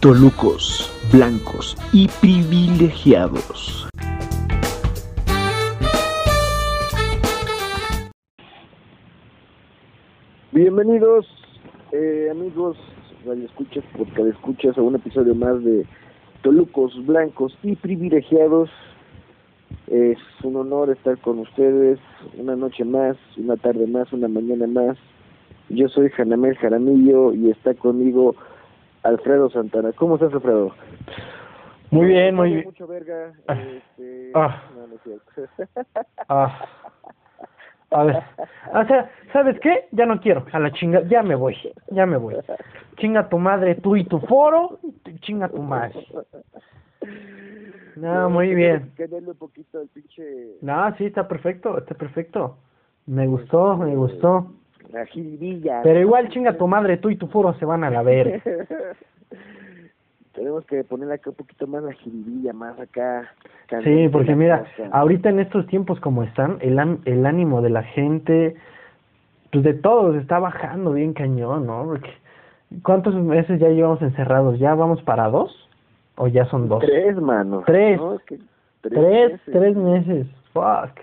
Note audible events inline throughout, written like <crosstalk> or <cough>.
Tolucos, blancos y privilegiados. Bienvenidos, eh, amigos, radio escuchas, podcast escuchas a un episodio más de Tolucos, blancos y privilegiados. Es un honor estar con ustedes una noche más, una tarde más, una mañana más. Yo soy Janamel Jaramillo y está conmigo Alfredo Santana. ¿Cómo estás, Alfredo? Muy bien, muy bien. Mucho verga. Ah. Este... Ah. No, no es cierto. Ah. A ver, o sea, ¿sabes qué? Ya no quiero, a la chinga, ya me voy, ya me voy. Chinga tu madre, tú y tu foro, chinga tu madre. No, muy bien. Un poquito el pinche... No, sí, está perfecto, está perfecto. Me gustó, me gustó. La jiribilla. Pero igual chinga tu madre, tú y tu foro se van a la ver. <laughs> Tenemos que poner acá un poquito más la jiribilla, más acá. Sí, porque mira, ahorita en estos tiempos como están, el, el ánimo de la gente, pues de todos está bajando bien cañón, ¿no? Porque ¿cuántos meses ya llevamos encerrados? ¿Ya vamos para dos? ¿O ya son dos? Tres, mano. Tres. ¿no? Es que Tres, meses. tres meses. Fuck.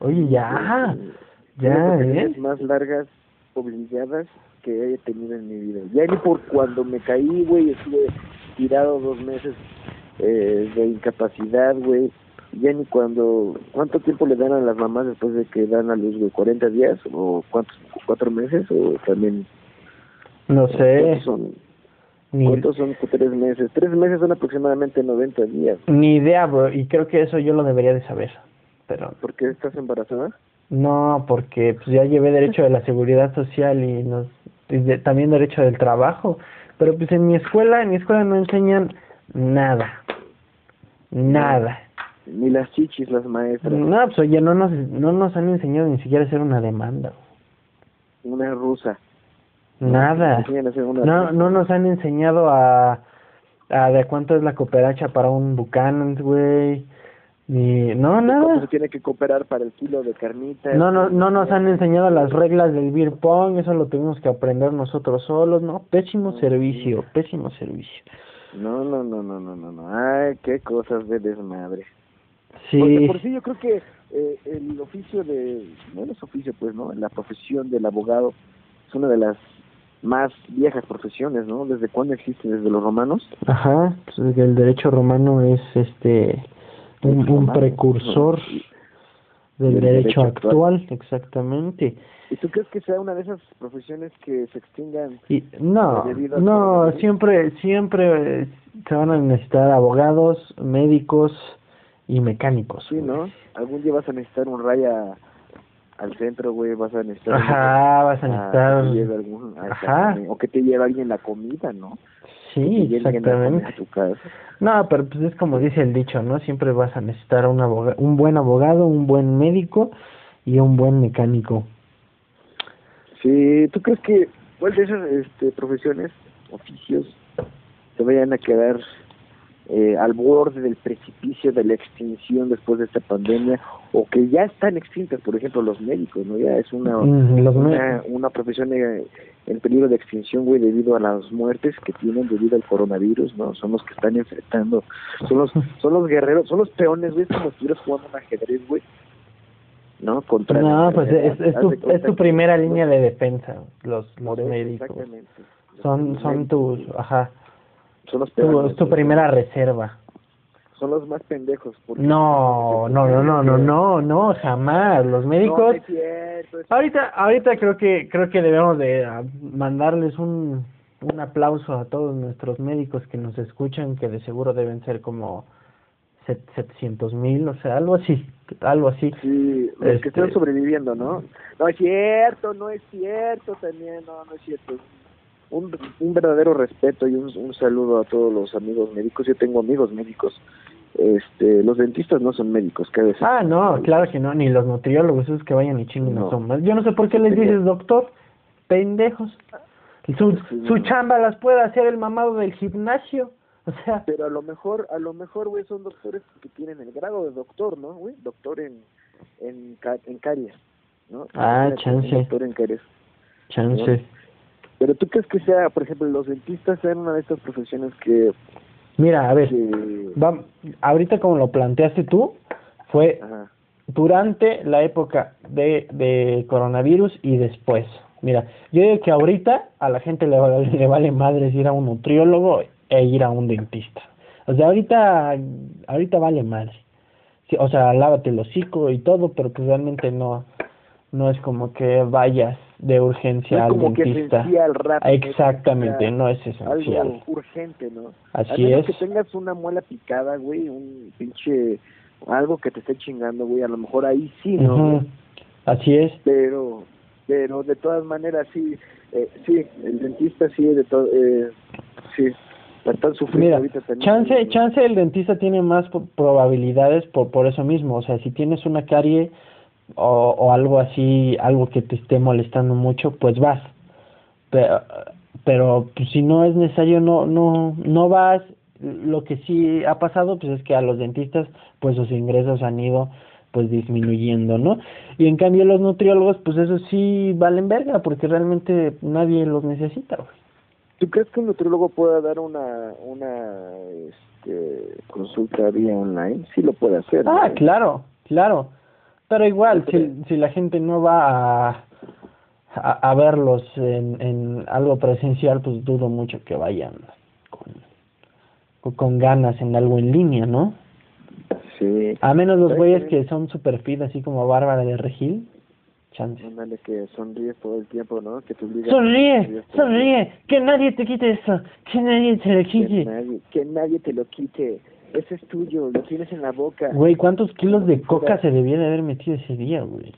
Oye, ya, Sí. Ya, las ¿eh? más largas obligadas que haya tenido en mi vida. Ya ni por cuando me caí, güey, estuve tirado dos meses eh, de incapacidad, güey. Ya ni cuando... ¿Cuánto tiempo le dan a las mamás después de que dan a luz, güey? ¿40 días? ¿O cuántos? ¿Cuatro meses? ¿O también...? No sé, ¿Cuántos son? ni, ¿Cuántos son tres meses? Tres meses son aproximadamente 90 días. ni idea, bro, y creo que eso yo lo debería de saber, pero ¿Por qué estás embarazada? No, porque pues ya llevé derecho de la seguridad social y, nos, y de- también derecho del trabajo, pero pues en mi escuela, en mi escuela no enseñan nada, nada. Ni las chichis, las maestras. No, pues oye, no nos, no nos han enseñado ni siquiera a hacer una demanda, Una rusa. nada. No, no nos han enseñado a, a de cuánto es la cooperacha para un Buchanan, güey. Ni, no, ¿Cuánto nada. se tiene que cooperar para el kilo de carnitas? No, no, no nos han enseñado las reglas del beer pong, eso lo tuvimos que aprender nosotros solos, ¿no? Pésimo servicio, pésimo servicio. No, no, no, no, no, no, no. Ay, qué cosas de desmadre. Porque Sí, por sí yo creo que eh, el oficio de, no es oficio pues, ¿no? La profesión del abogado es una de las más viejas profesiones, ¿no? ¿Desde cuándo existe? ¿Desde los romanos? ajá, pues el derecho romano es este un, precursor del del derecho derecho actual, exactamente. ¿Y tú crees que sea una de esas profesiones que se extingan? Y no, no, siempre, siempre se van a necesitar abogados, médicos y mecánicos. Sí, güey. ¿no? Algún día vas a necesitar un raya al centro, güey, vas a necesitar... Ajá, vas a necesitar. algún- Ajá. o que te lleve alguien la comida, ¿no? Sí, exactamente. a tu casa. No, pero pues es como dice el dicho, ¿no? Siempre vas a necesitar un aboga- un buen abogado, un buen médico y un buen mecánico. Sí, ¿tú crees que cuál de esas este, profesiones, oficios, se vayan a quedar eh, al borde del precipicio de la extinción después de esta pandemia o que ya están extintas, por ejemplo, los médicos, ¿no? Ya es una, una, profesión eh, en peligro de extinción, güey, debido a las muertes que tienen debido al coronavirus, ¿no? Son los que están enfrentando, son los, <laughs> son los guerreros, son los peones, güey, como si estuvieras jugando un ajedrez, güey, ¿no? Contra No, pues es, tu, es tu primera línea de defensa, los, los médicos. Exactamente. Son, son tus, ajá, son los tu, peores, es tu primera reserva. Son los más pendejos. No, no, no, no, no, no, no, jamás. Los médicos. no cierto, Ahorita, ahorita creo que creo que debemos de ah, mandarles un un aplauso a todos nuestros médicos que nos escuchan, que de seguro deben ser como set- 700 mil, o sea, algo así, algo así. Sí, los Este- que están sobreviviendo, ¿no? No es cierto, no es cierto también, no, no es cierto. Un, un verdadero respeto y un, un saludo a todos los amigos médicos. Yo tengo amigos médicos. Este, los dentistas no son médicos, cabe decir. Ah, no, claro que no, ni los nutriólogos, esos que vayan y chinguen No. no. son más. Yo no sé por qué les dices doctor, pendejos. Su, su chamba las puede hacer el mamado del gimnasio. O sea, Pero a lo mejor, a lo mejor, güey, son doctores que tienen el grado de doctor, ¿no, güey? Doctor en, en, en caries, ¿no? Ah, chance. Doctor en caries. chance. Pero tú crees que sea, por ejemplo, los dentistas sean una de estas profesiones que... Mira, a ver, que- va, ahorita como lo planteaste tú, fue Ajá. durante la época de, de coronavirus y después. Mira, yo digo que ahorita a la gente le, vale- le vale madres ir a un nutriólogo e ir a un dentista. O sea, ahorita, ahorita vale madre. Sí, o sea, lávate el hocico y todo, pero que realmente no, no es como que vayas de urgencia No es al como que dentista. esencial, rápido, Exactamente, no es esencial. Algo urgente, ¿no? Así menos es. que tengas una muela picada, güey, un pinche... Algo que te esté chingando, güey, a lo mejor ahí sí, ¿no? Ujú, Así es. Pero, pero de todas maneras sí, eh, sí, el dentista sí, de todo, eh, sí, Mira, chance, chance el dentista tiene más probabilidades por, por eso mismo. O sea, si tienes una carie o, o algo así, algo que te esté molestando mucho, pues vas. Pero, pero pues, si no es necesario, no, no, no vas. Lo que sí ha pasado, pues es que a los dentistas, pues sus ingresos han ido pues disminuyendo, ¿no? Y en cambio los nutriólogos, pues eso sí valen verga, porque realmente nadie los necesita, güey. ¿Tú crees que un nutriólogo pueda dar una, una este, consulta vía online? Sí lo puede hacer. Ah, ¿no? claro, claro. Pero igual, si, si la gente no va a, a, a verlos en, en algo presencial, pues dudo mucho que vayan con, con- ganas en algo en línea, ¿no? Sí. A menos los ¿Sabes güeyes que son super fit, así como Bárbara de Regil. Chance. Ándale, que sonríes todo el tiempo, ¿no? Que te obliga Sonríe, sonríe, que nadie te quite eso, que nadie te lo Que quite. nadie, que nadie te lo quite. Ese es tuyo, lo tienes en la boca. Güey, ¿cuántos kilos de coca se debía de haber metido ese día, güey?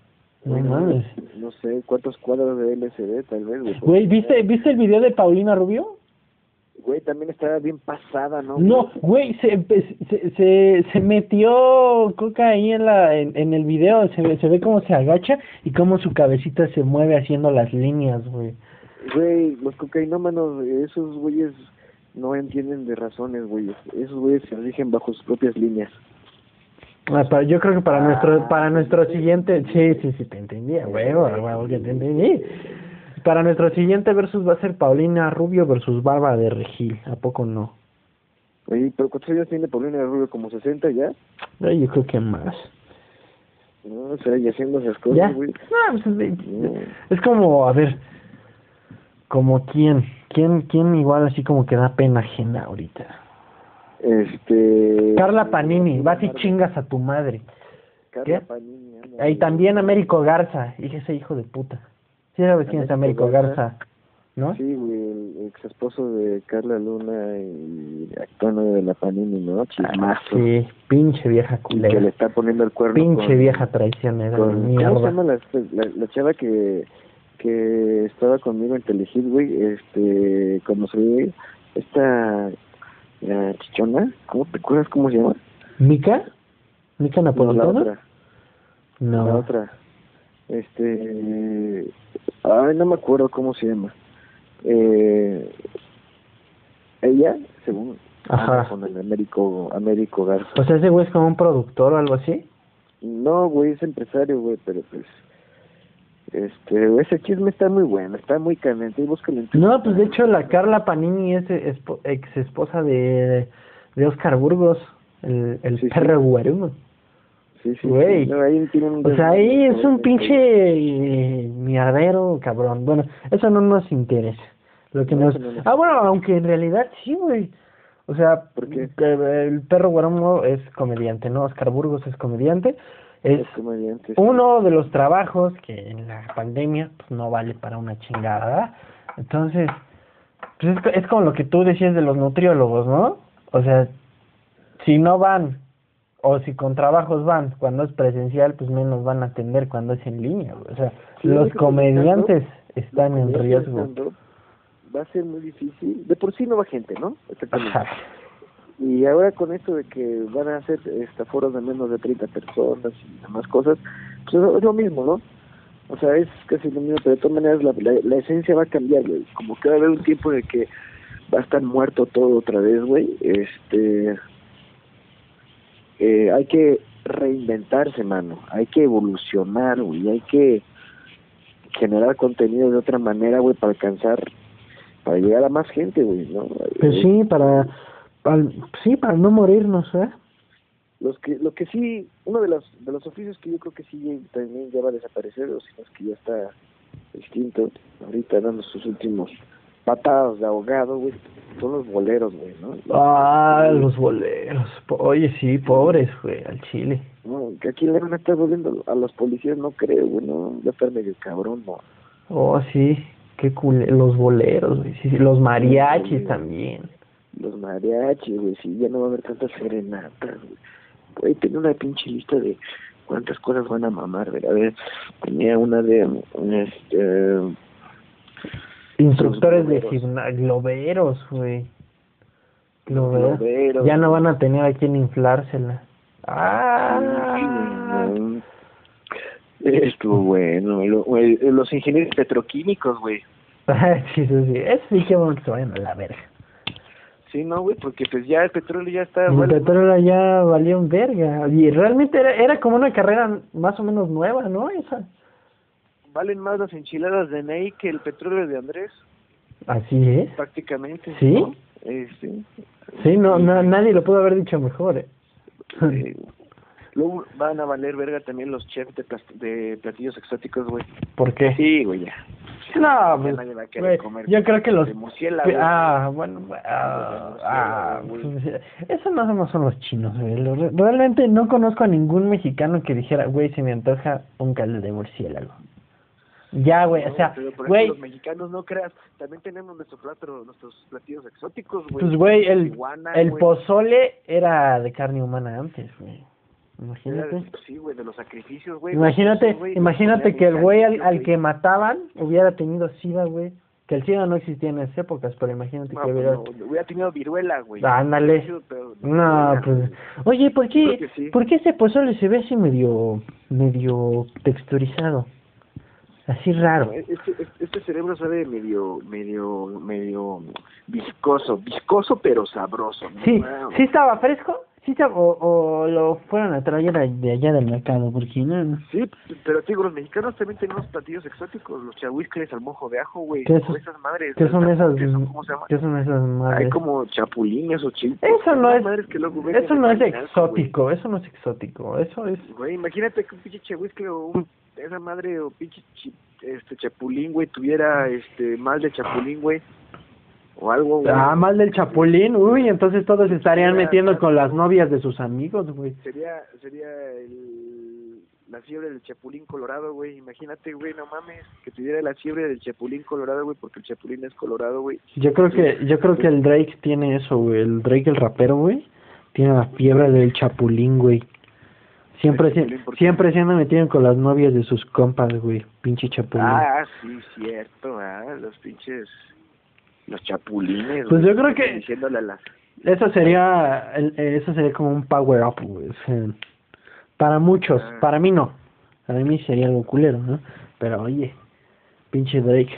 No Bueno, mames. No sé, cuántos cuadros de LCD tal vez, güey. Güey, ¿viste, ¿viste el video de Paulina Rubio? Güey, también estaba bien pasada, ¿no? No, güey, se, se, se, se metió coca ahí en, la, en, en el video, se se ve cómo se agacha y cómo su cabecita se mueve haciendo las líneas, güey. Güey, los cocainómanos, esos güeyes no entienden de razones, güeyes. Esos güeyes se rigen bajo sus propias líneas. Ah, para- yo creo que para nuestro para nuestro siguiente, sí, sí, sí, te entendía, güey, güey, que te entendí. Para nuestro siguiente versus va a ser Paulina Rubio versus Bárbara de Regil, ¿a poco no? Oye, pero ¿cuántos años tiene Paulina Rubio? ¿Como 60 ya? Ay, yo creo que más. No, o sea, y haciendo esas ¿Ya? cosas, güey. No, pues, es como, a ver, como quién, quién, quién igual así como que da pena ajena ahorita. Este... Carla Panini, vas y chingas a tu madre. Carla ¿Qué? Panini. Y también Américo Garza, ese hijo de puta. Sí sabes quién es Américo Garza, Garza. ¿no? Sí, güey, el ex esposo de Carla Luna y actuando de la Panini, ¿no? Chismazo. Ah, Sí, pinche vieja Y que le culera. está poniendo el cuerno Pinche con- vieja traicionera de con- ¿Cómo se llama la, la, la chava que, que estaba conmigo en Telehit, güey? Este, ve, esta la chichona, ¿cómo te acuerdas cómo se llama? ¿Mica? ¿Mica No, la otra, No. la otra. Este, ay, no me acuerdo cómo se llama. Eh, ella, según Ajá. anda con el Américo, Américo Garza. O sea, ese güey es como un productor o algo así. No, güey, es empresario, güey, pero pues... Este, ese chisme está muy bueno, está muy caliente, y búscalo en. No, pues de hecho la Carla Panini es ex esposa de, de Oscar Burgos, el, el Sí, sí. perro guarumo. Sí, sí, güey. sí, no, ahí tienen un O sea, ahí es un pinche eh, mierdero, cabrón. Bueno, eso no nos interesa. Lo que No, nos... no Ah, bueno, aunque en realidad sí, güey. O sea, ¿Por qué? que el perro guarumo es comediante, ¿no? Oscar Burgos es comediante. Es uno de los trabajos que en la pandemia pues, no vale para una chingada, ¿verdad? Entonces, pues es, co- es como lo que tú decías de los nutriólogos, ¿no? O sea, si no van o si con trabajos van, cuando es presencial, pues menos van a atender cuando es en línea. O sea, Sí, los comediantes están en riesgo. Va a ser muy difícil. De por sí no va gente, ¿no? Exactamente. Y ahora con esto de que van a hacer este, foros de menos de 30 personas y demás cosas, pues es, es lo mismo, ¿no? O sea, es casi lo mismo, pero de todas maneras la, la, la esencia va a cambiar, güey. Como que va a haber un tiempo de que va a estar muerto todo otra vez, güey. Este... Eh, hay que reinventarse, mano. Hay que evolucionar, güey. Hay que generar contenido de otra manera, güey, para alcanzar para llegar a más gente, güey, ¿no? Pues sí, para, al- sí, para no morirnos, ¿eh? Los que, lo que sí, uno de los, de los oficios que yo creo que sí también ya va a desaparecer, o si no es que ya está extinto, ahorita dando sus últimos patadas de ahogado, güey, son los boleros, güey, ¿no? Ah, los boleros. Oye, sí, pobres, güey, al chile. No, que aquí le van a estar volviendo a los policías, no creo, güey, no, ya estar medio cabrón, no. Oh, sí, qué cool. Los boleros, güey. Sí, sí, los mariachis también. Los mariachis, güey, sí, ya no va a haber tantas serenatas, güey. Güey, tenía una pinche lista de cuántas cosas van a mamar, güey. A ver, tenía una de, este, Instructores de gimnasio, globeros, güey. Globeros. globeros, Ya no van a tener a quien inflársela. Ah. Estuvo bueno, los ingenieros petroquímicos, güey. <laughs> sí, sí, sí. Es sí que bueno que se vayan a la verga. Sí, no, güey, porque pues ya el petróleo ya está, El bueno, petróleo ya valía un verga. Y realmente era, era como una carrera más o menos nueva, ¿no? Esa. valen más las enchiladas de Ney que el petróleo de Andrés, Así es. prácticamente. ¿Sí? ¿no? Eh, sí. Sí, no, no, nadie lo pudo haber dicho mejor, ¿eh? Eh, <laughs> luego van a valer verga también los chefs de, de platillos exóticos, güey. ¿Por qué? Sí, güey, ya. <laughs> No, pues, nadie va a querer güey, comer yo creo que los... Ah, bueno, ah, ah, pues, esos no no son los chinos, güey. Realmente no conozco a ningún mexicano que dijera, güey, se me antoja un caldo de murciélago. Ya, güey, o sea, güey, los mexicanos no creas, también tenemos nuestro plato, nuestros platillos exóticos, güey. pues, güey, el, Iguana, el pozole era de carne humana antes, güey. Imagínate. de- Sí, güey, de los sacrificios, güey. Imagínate, Sí, güey, imagínate que el güey al, al que mataban hubiera tenido sida, güey. Que el sida no existía en esas épocas, pero imagínate No, que pues hubiera... no, hubiera tenido viruela, güey. Ándale. No, pues... Oye, ¿por qué, sí. ¿por qué ese pozole se ve así medio, medio texturizado? Así raro. Este, este, este cerebro sabe medio, medio, medio viscoso, viscoso pero sabroso. Sí, sí estaba fresco, sí o, o lo fueron a traer de allá del mercado, porque no... Sí, pero te digo, los mexicanos también tenemos platillos exóticos, los chahuiscles al mojo de ajo, güey. ¿Qué es- esas madres. ¿Qué son esas? ¿Qué son? ¿Cómo se llama? ¿Qué son esas Hay madres? como chapulines o chilpos. Eso no es, madres que luego venden eso no es exótico, eso no es exótico, eso es... Güey, imagínate que un pinche chahuiscle o un, esa madre o pinche este chapulín, güey, tuviera este mal de chapulín, güey. O algo, güey. Ah, mal del chapulín, uy, entonces todos se estarían metiendo con las novias de sus amigos, güey. Sería, sería el, la fiebre del chapulín colorado, güey. Imagínate, güey, no mames, que tuviera la fiebre del chapulín colorado, güey, porque el chapulín es colorado, güey. Yo creo que, yo creo que el Drake tiene eso, güey, el Drake el rapero, güey, tiene la fiebre del chapulín, güey. Siempre, se, chapulín, ¿por qué? siempre se anda metiendo con las novias de sus compas, güey, pinche chapulín. Ah, sí, cierto, ah, los pinches, los chapulines. Pues güey, yo creo que- Diciéndole a las... Eso sería, el- eh, eso sería como un power up, güey. para muchos, Ah. para mí no. Para mí sería algo culero, ¿no? Pero oye, pinche Drake.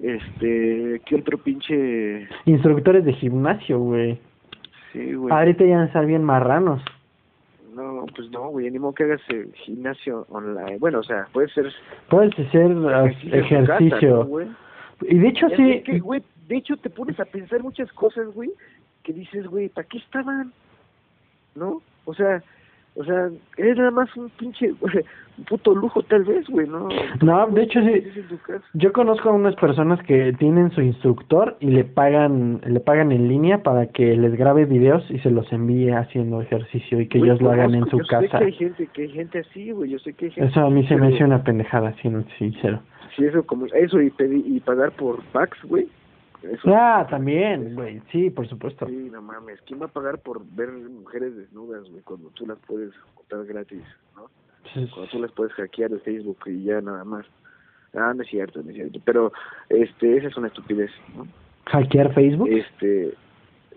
Este, ¿qué otro pinche...? Instructores de gimnasio, güey. Sí, güey. Ahorita ya están bien marranos. No, pues no, güey, ni modo que hagas eh, gimnasio online. Bueno, o sea, puede ser ah, en tu casa, ejercicio. ¿no, güey? Y de hecho sí, que, güey, de hecho te pones a pensar muchas cosas, güey, que dices, güey, ¿para qué estaban? ¿No? O sea, o sea, es nada más un pinche, <laughs> un puto lujo tal vez, güey, ¿no? No, de hecho, sí. Casa. yo conozco a unas personas que tienen su instructor y le pagan, le pagan en línea para que les grabe videos y se los envíe haciendo ejercicio y que Güey, ellos lo hagan en su yo sé casa. que hay gente, que hay gente así, güey, yo sé que hay gente Eso a mí se me hace una pendejada, siendo sincero. Sí, eso, como, eso y, pedir, y pagar por packs, güey. Eso, Ah, también, güey, sí, por supuesto. Sí, no mames. ¿Quién va a pagar por ver mujeres desnudas, güey, cuando tú las puedes encontrar gratis, no? Cuando tú las puedes hackear el Facebook y ya nada más. Ah, no es cierto, no es cierto. Pero, este, esa es una estupidez, ¿no? ¿Hackear Facebook? Este,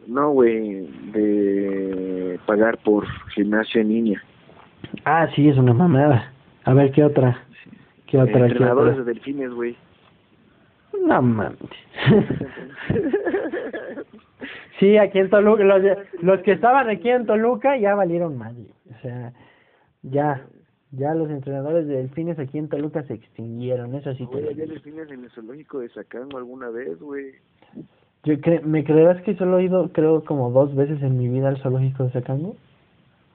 no, güey, de pagar por gimnasio en línea. Ah, sí, es una mamada. A ver, ¿qué otra? ¿Qué otra? ¿Qué Entrenadores otra? de delfines, güey. No mames. sí, aquí en Toluca, los, que estaban aquí en Toluca ya valieron madre. O sea, ya, Ya los entrenadores de delfines aquí en Toluca se extinguieron, eso sí Güey, había delfines en el zoológico de Sacango alguna vez, güey. Yo cre- ¿Me creerás que solo he ido, creo, como dos veces en mi vida al zoológico de Sacango?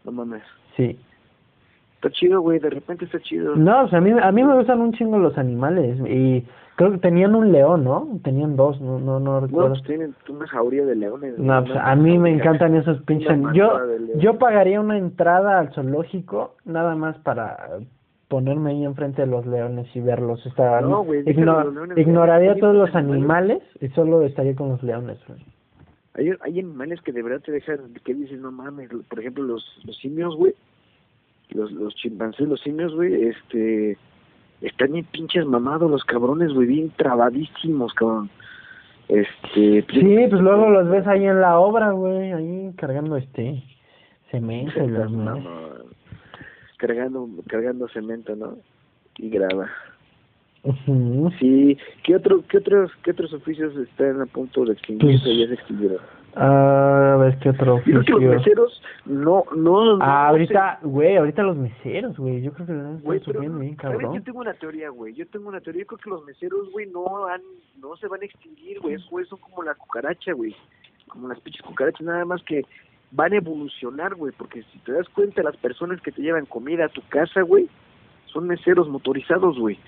No mames. Sí. Está chido, güey, de repente está chido. No, o sea, a mí, a mí me gustan un chingo los animales y creo que tenían un león, ¿no? Tenían dos, no no, no No, recuerdo. pues tienen una jauría de leones. No, pues a mí me <laughs> encantan esos pinches. Yo yo pagaría una entrada al zoológico nada más para ponerme ahí enfrente de los leones y verlos. Está, No, güey, igno- ignoraría todos los animales- animales y solo estaría con los leones. güey. Hay, hay animales que de verdad te dejan, que dices, no mames, por ejemplo, los, los simios, güey, los, los chimpancés, los simios, güey, este, están bien pinches mamados los cabrones, güey, bien trabadísimos, cabrón. Este, Sí, pues luego los ves ahí en la obra, güey, ahí cargando este cemento las <laughs> cargando, cargando cemento, ¿no? Y grava. Ujú. Sí, ¿qué otro, qué otros, qué otros oficios están a punto de extinguirse Pues, ya se extinguieron? Ah, a ver qué otro creo que los meseros no, no, Ah, ahorita, güey, ahorita los meseros, güey, yo creo que lo están Güey, sufriendo bien, cabrón. Yo tengo una teoría, güey. Yo tengo una teoría. Yo creo que los meseros, güey, no han, no se van a extinguir, güey. Esos güeyes son como la cucaracha, güey. Como las pinches cucarachas, nada más que van a evolucionar, güey. Porque si te das cuenta, las personas que te llevan comida a tu casa, güey, son meseros motorizados, güey.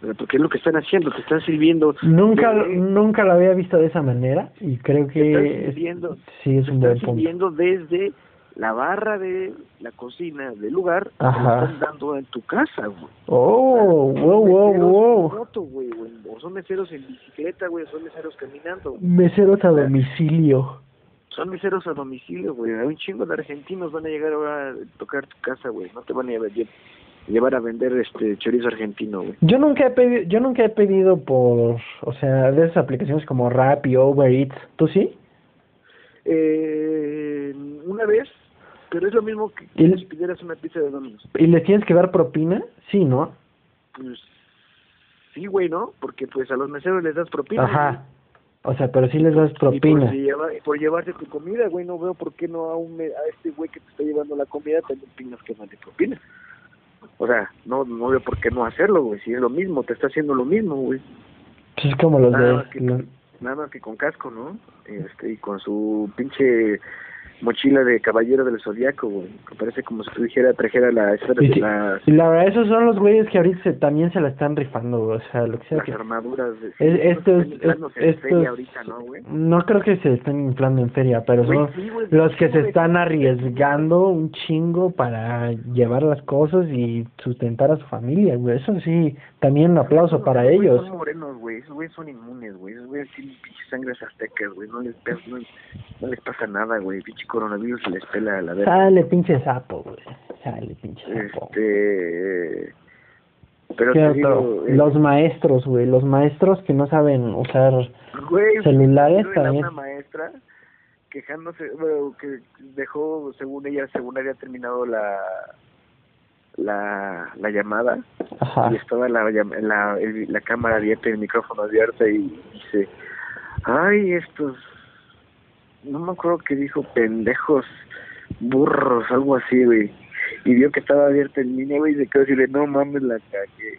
Pero Porque es lo que están haciendo, te están sirviendo. Nunca, güey, nunca lo había visto de esa manera y creo están que es- sí es un están buen punto. sirviendo desde la barra de la cocina del lugar, Ajá. están dando en tu casa, güey. Oh, wow, wow, wow. en moto, güey, güey, o son meseros en bicicleta, güey, o son meseros caminando. güey. Meseros a domicilio. Son meseros a domicilio, güey. Hay un chingo de argentinos van a llegar ahora a tocar tu casa, güey. No te van a llevar, llevar a vender este chorizo argentino, güey. Yo nunca he pedido, yo nunca he pedido por, o sea, de esas aplicaciones como Rappi, Uber Eats, ¿tú sí? Eh, una vez, pero es lo mismo que, ¿Y- que si pidieras una pizza de Domino's. ¿Y les tienes que dar propina? Sí, ¿no? Pues sí, güey, ¿no? Porque pues a los meseros les das propina. Ajá. O sea, pero sí les das güey. Y por, propina. si lleva- por llevarte tu comida, güey, no veo por qué no a, un, a este güey que te está llevando la comida también tengas que darle propina. O sea, no, no veo por qué no hacerlo, güey. Si es lo mismo, te está haciendo lo mismo, güey. Pues es como los Nada más que, nada más que con casco, ¿no? Este, y con su pinche mochila de caballero del zodiaco, güey. Que parece como si tú dijera, trajera la esfera Y, las, y la verdad, esos son los güeyes que ahorita se- también se la están rifando, güey, o sea, lo que sea las que... armaduras. De, Es- estos- en estos- feria ahorita, ¿no, güey? No creo que se estén inflando en feria, pero Güey, son sí, güey, los que sí, se están arriesgando un chingo para llevar las cosas y sustentar a su familia, güey. Eso sí, también un aplauso para ellos. Son morenos, güey. Esos güeyes son inmunes, güey. Esos güeyes tienen pinche sangres aztecas, güey. No les, no, no les pasa nada, güey. Pinche coronavirus se les pela a la verga. Sale pinche sapo, güey. Sale pinche sapo. Este. Pero eh, Los maestros, güey. Los maestros que no saben usar güey, celulares era también. una maestra quejándose, bueno, que dejó, según ella, según había terminado la la, la llamada Ajá. y estaba la, la, la cámara abierta y el micrófono abierto y dice, ay, estos, no me acuerdo que dijo, pendejos, burros, algo así, güey. Y vio que estaba abierta en línea, güey, y se quedó no mames, la cagué.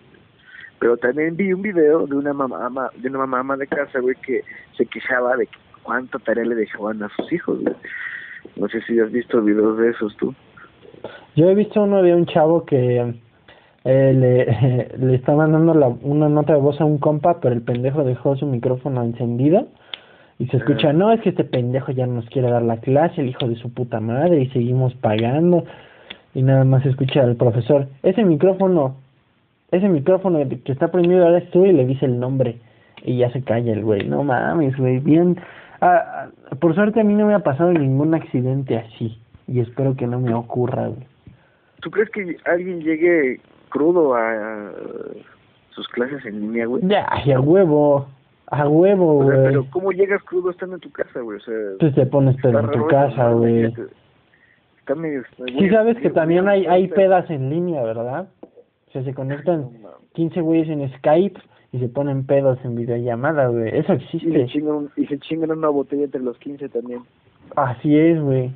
Pero también vi un video de una mamá, de una mamá de casa, güey, que se quejaba de cuánta tarea le dejaban a sus hijos, güey. No sé si has visto videos de esos tú. Yo he visto uno de un chavo que eh, le, <laughs> le está mandando la, una nota de voz a un compa, pero el pendejo dejó su micrófono encendido y se escucha, Ah. no, es que este pendejo ya no nos quiere dar la clase, el hijo de su puta madre, y seguimos pagando. Y nada más se escucha al profesor, ese micrófono, ese micrófono que está prendido ahora es tú y le dice el nombre. Y ya se calla el güey, no mames, güey, bien. Ah, ah, por suerte a mí no me ha pasado ningún accidente así. Y espero que no me ocurra, güey. ¿Tú crees que alguien llegue crudo a, sus clases en línea, güey? Ya, a huevo, a huevo, O sea, güey. pero ¿cómo llegas crudo estando en tu casa, güey? O sea, Tú te pones pedo en tu casa, güey. Está medio... Sí sabes que también hay, hay pedas en línea, ¿verdad? O sea, se conectan 15 güeyes en Skype y se ponen pedos en videollamada, güey. Eso Y se, existe. chingan, y se chingan una botella entre los 15 también. Así es, güey.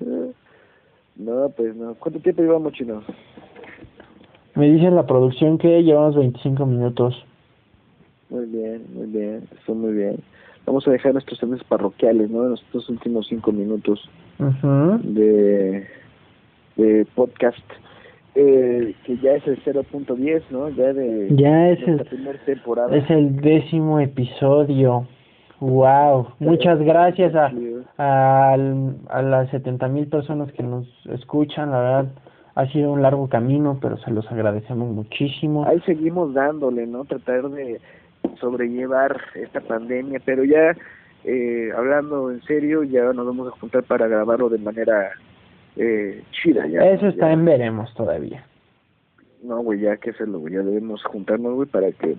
<laughs> No, pues no. ¿Cuánto tiempo llevamos, chino? Me dice la producción que llevamos 25 minutos. Muy bien, muy bien, está muy bien. Vamos a dejar nuestros temas parroquiales, ¿no? En estos últimos cinco minutos de, de podcast, eh, que ya es el 0.10, ¿no? Ya de Ya es el, primera temporada. es el décimo episodio. Wow. Muchas gracias a, al- a las 70 mil personas que nos escuchan. La verdad, ha sido un largo camino, pero se los agradecemos muchísimo. Ahí seguimos dándole, ¿no? Tratar de sobrellevar esta pandemia, pero ya eh, hablando en serio, ya nos vamos a juntar para grabarlo de manera eh, chida. Ya, Eso está ya. en veremos todavía. No, güey, ya que hacerlo, güey, ya debemos juntarnos, güey, para que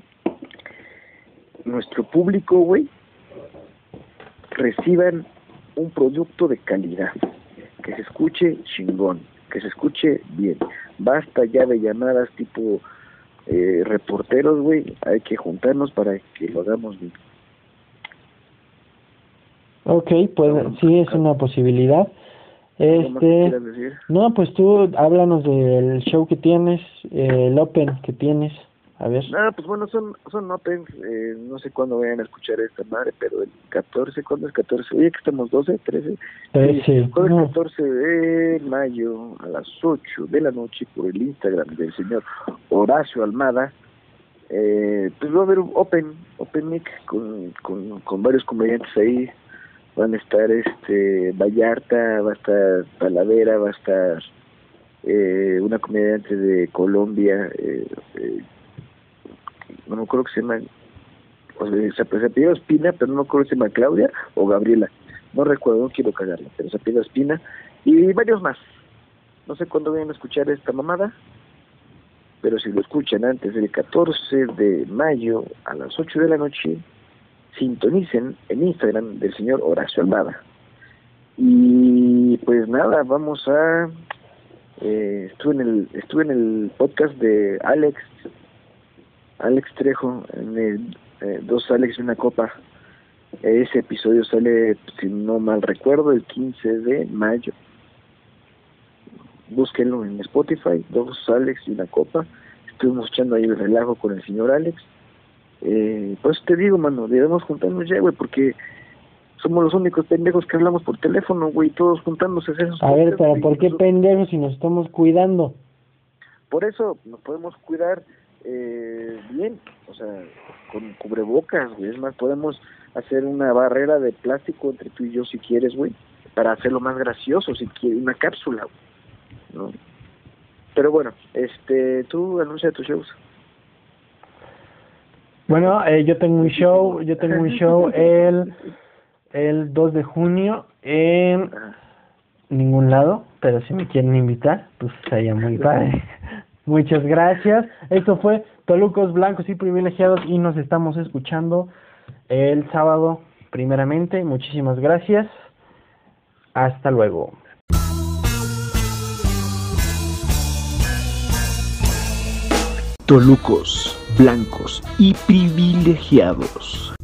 nuestro público, güey, reciban un producto de calidad, que se escuche chingón, que se escuche bien. Basta ya de llamadas tipo eh, reporteros, güey, hay que juntarnos para que lo hagamos bien. Ok, pues sí, es una posibilidad. ¿Algo más que Este, no, pues tú háblanos del show que tienes, eh, el Open que tienes. A ver. Ah, pues bueno, son, son opens, eh, no sé cuándo vayan a escuchar esta madre, pero el 14, ¿cuándo es 14? Oye, que estamos 12, 13. Trece, Jueves no. 14 de mayo a las 8 de la noche por el Instagram del señor Horacio Almada. Eh, pues va a haber un Open, Open Mic con, con, con varios comediantes ahí. Van a estar este Vallarta, va a estar Talavera, va a estar eh, una comediante de Colombia, eh, eh, no me acuerdo que se llama, o sea, se, apellida Espina, pero no me acuerdo si se llama Claudia o Gabriela no recuerdo, no quiero cagarla, pero se apellida Espina, y varios más. No sé cuándo vayan a escuchar esta mamada, pero si lo escuchan antes del 14 de mayo a las 8 de la noche, sintonicen en Instagram del señor Horacio Almada. Y pues nada, vamos a... Eh, estuve en el estuve en el podcast de Alex Alex Trejo en el eh, dos Alex y una copa ese episodio sale, si no mal recuerdo, el 15 de mayo. Búsquenlo en Spotify, dos Alex y una copa. Estuvimos echando ahí el relajo con el señor Alex. Eh, pues te digo, mano, debemos juntarnos ya, güey, porque somos los únicos pendejos que hablamos por teléfono, güey, todos juntándose. esos A ver, pero ¿por qué pendejos si nos estamos cuidando? por eso nos podemos cuidar eh, bien, o sea, con cubrebocas, güey. Es más, podemos hacer una barrera de plástico entre tú y yo si quieres, güey, para hacerlo más gracioso, si quieres, una cápsula, güey, ¿no? Pero bueno, este, tú anuncia tus shows. Bueno, eh, yo tengo un show, yo tengo un show <laughs> el, el 2 de junio en Ah, ningún lado, pero si me quieren invitar, pues sería muy padre. Muchas gracias. Esto fue Tolucos Blancos y Privilegiados y nos estamos escuchando el sábado primeramente. Muchísimas gracias. Hasta luego. Tolucos, blancos y privilegiados.